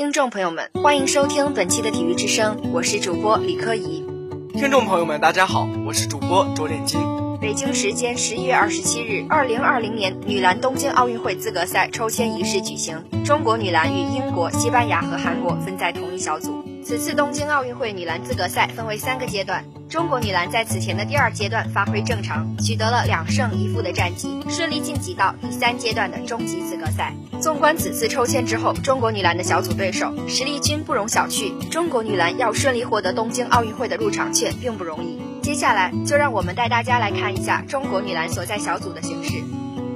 听众朋友们，欢迎收听本期的体育之声，我是主播李科怡。听众朋友们，大家好，我是主播周炼金。北京时间十一月二十七日，二零二零年女篮东京奥运会资格赛抽签仪式举行，中国女篮与英国、西班牙和韩国分在同一小组。此次东京奥运会女篮资格赛分为三个阶段，中国女篮在此前的第二阶段发挥正常，取得了两胜一负的战绩，顺利晋级到第三阶段的终极资格赛。纵观此次抽签之后，中国女篮的小组对手实力均不容小觑，中国女篮要顺利获得东京奥运会的入场券并不容易。接下来就让我们带大家来看一下中国女篮所在小组的形势。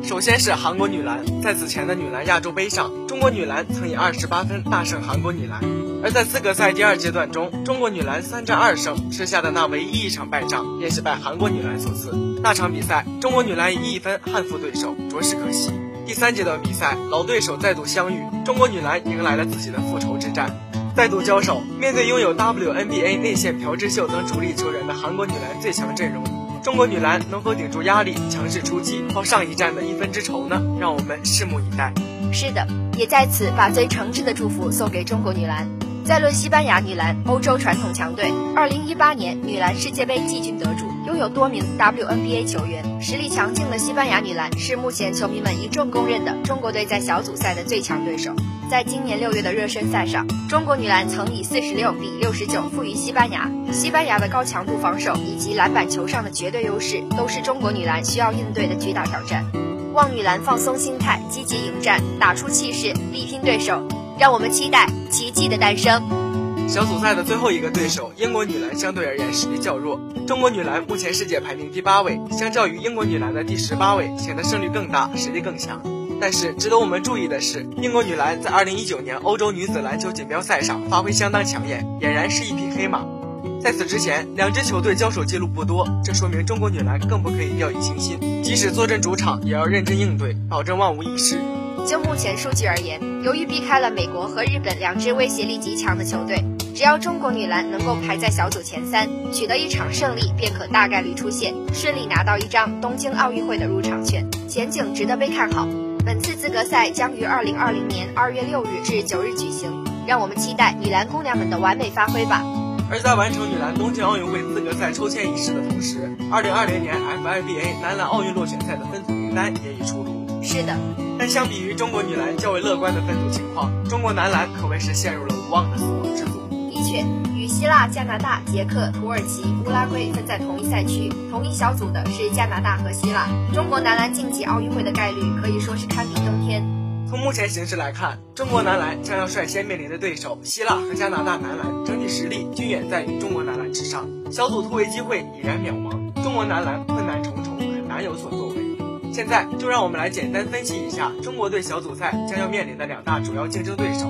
首先是韩国女篮，在此前的女篮亚洲杯上，中国女篮曾以二十八分大胜韩国女篮。而在资格赛第二阶段中，中国女篮三战二胜，吃下的那唯一一场败仗，便是拜韩国女篮所赐。那场比赛，中国女篮以一分憾负对手，着实可惜。第三阶段比赛，老对手再度相遇，中国女篮迎来了自己的复仇之战。再度交手，面对拥有 WNBA 内线朴智秀等主力球员的韩国女篮最强阵容，中国女篮能否顶住压力，强势出击，报上一战的一分之仇呢？让我们拭目以待。是的，也在此把最诚挚的祝福送给中国女篮。再论西班牙女篮，欧洲传统强队，二零一八年女篮世界杯季军得主，拥有多名 WNBA 球员，实力强劲的西班牙女篮是目前球迷们一众公认的中国队在小组赛的最强对手。在今年六月的热身赛上，中国女篮曾以四十六比六十九负于西班牙。西班牙的高强度防守以及篮板球上的绝对优势，都是中国女篮需要应对的巨大挑战。望女篮放松心态，积极迎战，打出气势，力拼对手。让我们期待奇迹的诞生。小组赛的最后一个对手，英国女篮相对而言实力较弱。中国女篮目前世界排名第八位，相较于英国女篮的第十八位，显得胜率更大，实力更强。但是值得我们注意的是，英国女篮在二零一九年欧洲女子篮球锦标赛上发挥相当抢眼，俨然是一匹黑马。在此之前，两支球队交手记录不多，这说明中国女篮更不可以掉以轻心，即使坐镇主场，也要认真应对，保证万无一失。就目前数据而言，由于避开了美国和日本两支威胁力极强的球队，只要中国女篮能够排在小组前三，取得一场胜利，便可大概率出线，顺利拿到一张东京奥运会的入场券，前景值得被看好。本次资格赛将于二零二零年二月六日至九日举行，让我们期待女篮姑娘们的完美发挥吧。而在完成女篮东京奥运会资格赛抽签仪式的同时，二零二零年 FIBA 男篮奥运落选赛的分组名单也已出炉。是的，但相比于中国女篮较为乐观的分组情况，中国男篮可谓是陷入了无望的死亡之组。的确，与希腊、加拿大、捷克、土耳其、乌拉圭分在同一赛区、同一小组的是加拿大和希腊。中国男篮晋级奥运会的概率可以说是堪比登天。从目前形势来看，中国男篮将要率先面临的对手希腊和加拿大男篮，整体实力均远在于中国男篮之上，小组突围机会已然渺茫。中国男篮困难重重，很难有所作为。现在就让我们来简单分析一下中国队小组赛将要面临的两大主要竞争对手。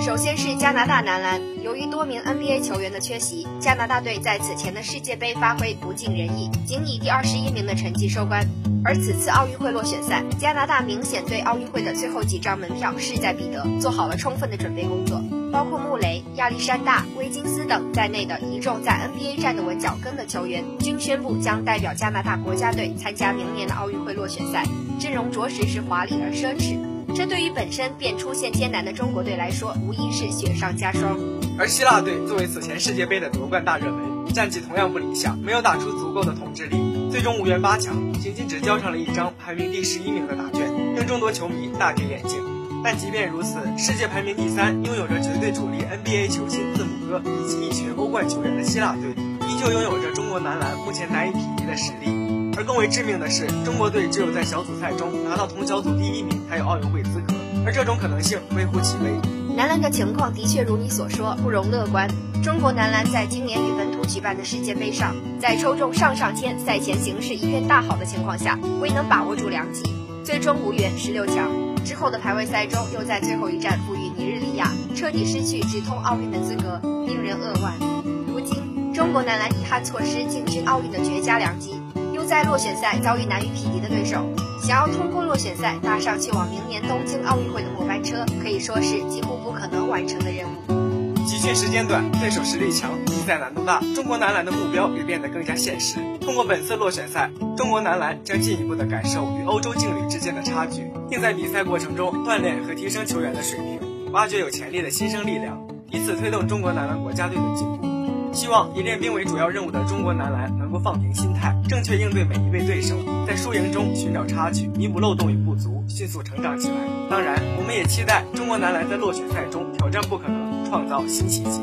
首先是加拿大男篮，由于多名 NBA 球员的缺席，加拿大队在此前的世界杯发挥不尽人意，仅以第二十一名的成绩收官。而此次奥运会落选赛，加拿大明显对奥运会的最后几张门票势在必得，做好了充分的准备工作。包括穆雷、亚历山大、威金斯等在内的一众在 NBA 站得稳脚跟的球员，均宣布将代表加拿大国家队参加明年的奥运会落选赛，阵容着实是华丽而奢侈。这对于本身便出现艰难的中国队来说，无疑是雪上加霜。而希腊队作为此前世界杯的夺冠大热门，战绩同样不理想，没有打出足够的统治力，最终无缘八强，仅仅只交上了一张排名第十一名的答卷，令众多球迷大跌眼镜。但即便如此，世界排名第三、拥有着绝对主力 NBA 球星字母哥以及一群欧冠球员的希腊队，依旧拥有着中国男篮目前难以匹敌的实力。而更为致命的是，中国队只有在小组赛中拿到同小组第一名才有奥运会资格，而这种可能性微乎其微。男篮的情况的确如你所说，不容乐观。中国男篮在今年与本土举办的世界杯上，在抽中上上签、赛前形势一片大好的情况下，未能把握住良机，最终无缘十六强。之后的排位赛中，又在最后一站负于尼日利亚，彻底失去直通奥运的资格，令人扼腕。如今，中国男篮遗憾错失进军奥运的绝佳良机，又在落选赛遭遇难以匹敌的对手，想要通过落选赛搭上去往明年东京奥运会的末班车，可以说是几乎不可能完成的任务。训时间短，对手实力强，比赛难度大，中国男篮的目标也变得更加现实。通过本次落选赛，中国男篮将进一步的感受与欧洲劲旅之间的差距，并在比赛过程中锻炼和提升球员的水平。挖掘有潜力的新生力量，以此推动中国男篮国家队的进步。希望以练兵为主要任务的中国男篮能够放平心态，正确应对每一位对手，在输赢中寻找差距，弥补漏洞与不足，迅速成长起来。当然，我们也期待中国男篮在落选赛中挑战不可能，创造新奇迹。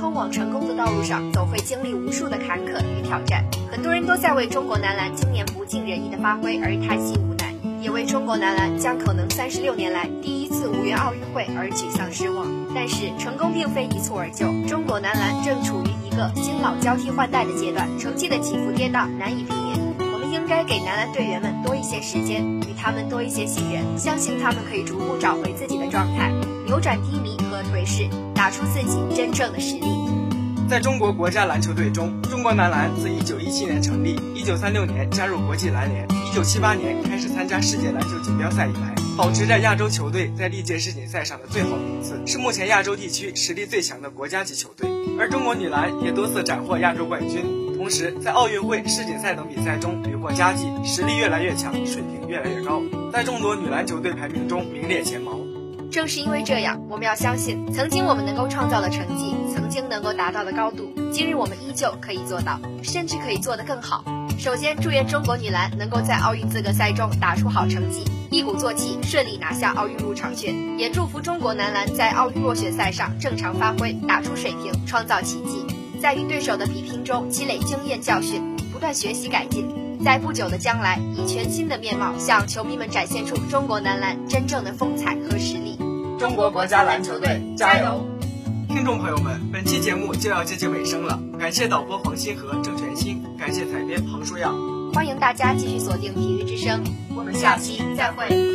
通往成功的道路上，总会经历无数的坎坷与挑战。很多人都在为中国男篮今年不尽人意的发挥而叹息无奈，也为中国男篮将可能三十六年来第一次无缘奥运会而沮丧失望。但是，成功并非一蹴而就，中国男篮正处于。一个新老交替换代的阶段，成绩的起伏跌宕难以避免。我们应该给男篮队员们多一些时间，与他们多一些信任，相信他们可以逐步找回自己的状态，扭转低迷和颓势，打出自己真正的实力。在中国国家篮球队中，中国男篮自1917年成立，1936年加入国际篮联，1978年开始参加世界篮球锦标赛以来，保持着亚洲球队在历届世锦赛上的最好名次，是目前亚洲地区实力最强的国家级球队。而中国女篮也多次斩获亚洲冠军，同时在奥运会、世锦赛等比赛中屡获佳绩，实力越来越强，水平越来越高，在众多女篮球队排名中名列前茅。正是因为这样，我们要相信，曾经我们能够创造的成绩，曾经能够达到的高度，今日我们依旧可以做到，甚至可以做得更好。首先，祝愿中国女篮能够在奥运资格赛中打出好成绩，一鼓作气，顺利拿下奥运入场券。也祝福中国男篮在奥运落选赛上正常发挥，打出水平，创造奇迹。在与对手的比拼中积累经验教训，不断学习改进，在不久的将来，以全新的面貌向球迷们展现出中国男篮真正的风采。中国国家篮球队加油！听众朋友们，本期节目就要接近尾声了，感谢导播黄鑫和郑全新，感谢采编庞舒耀，欢迎大家继续锁定体育之声，我们下期再会。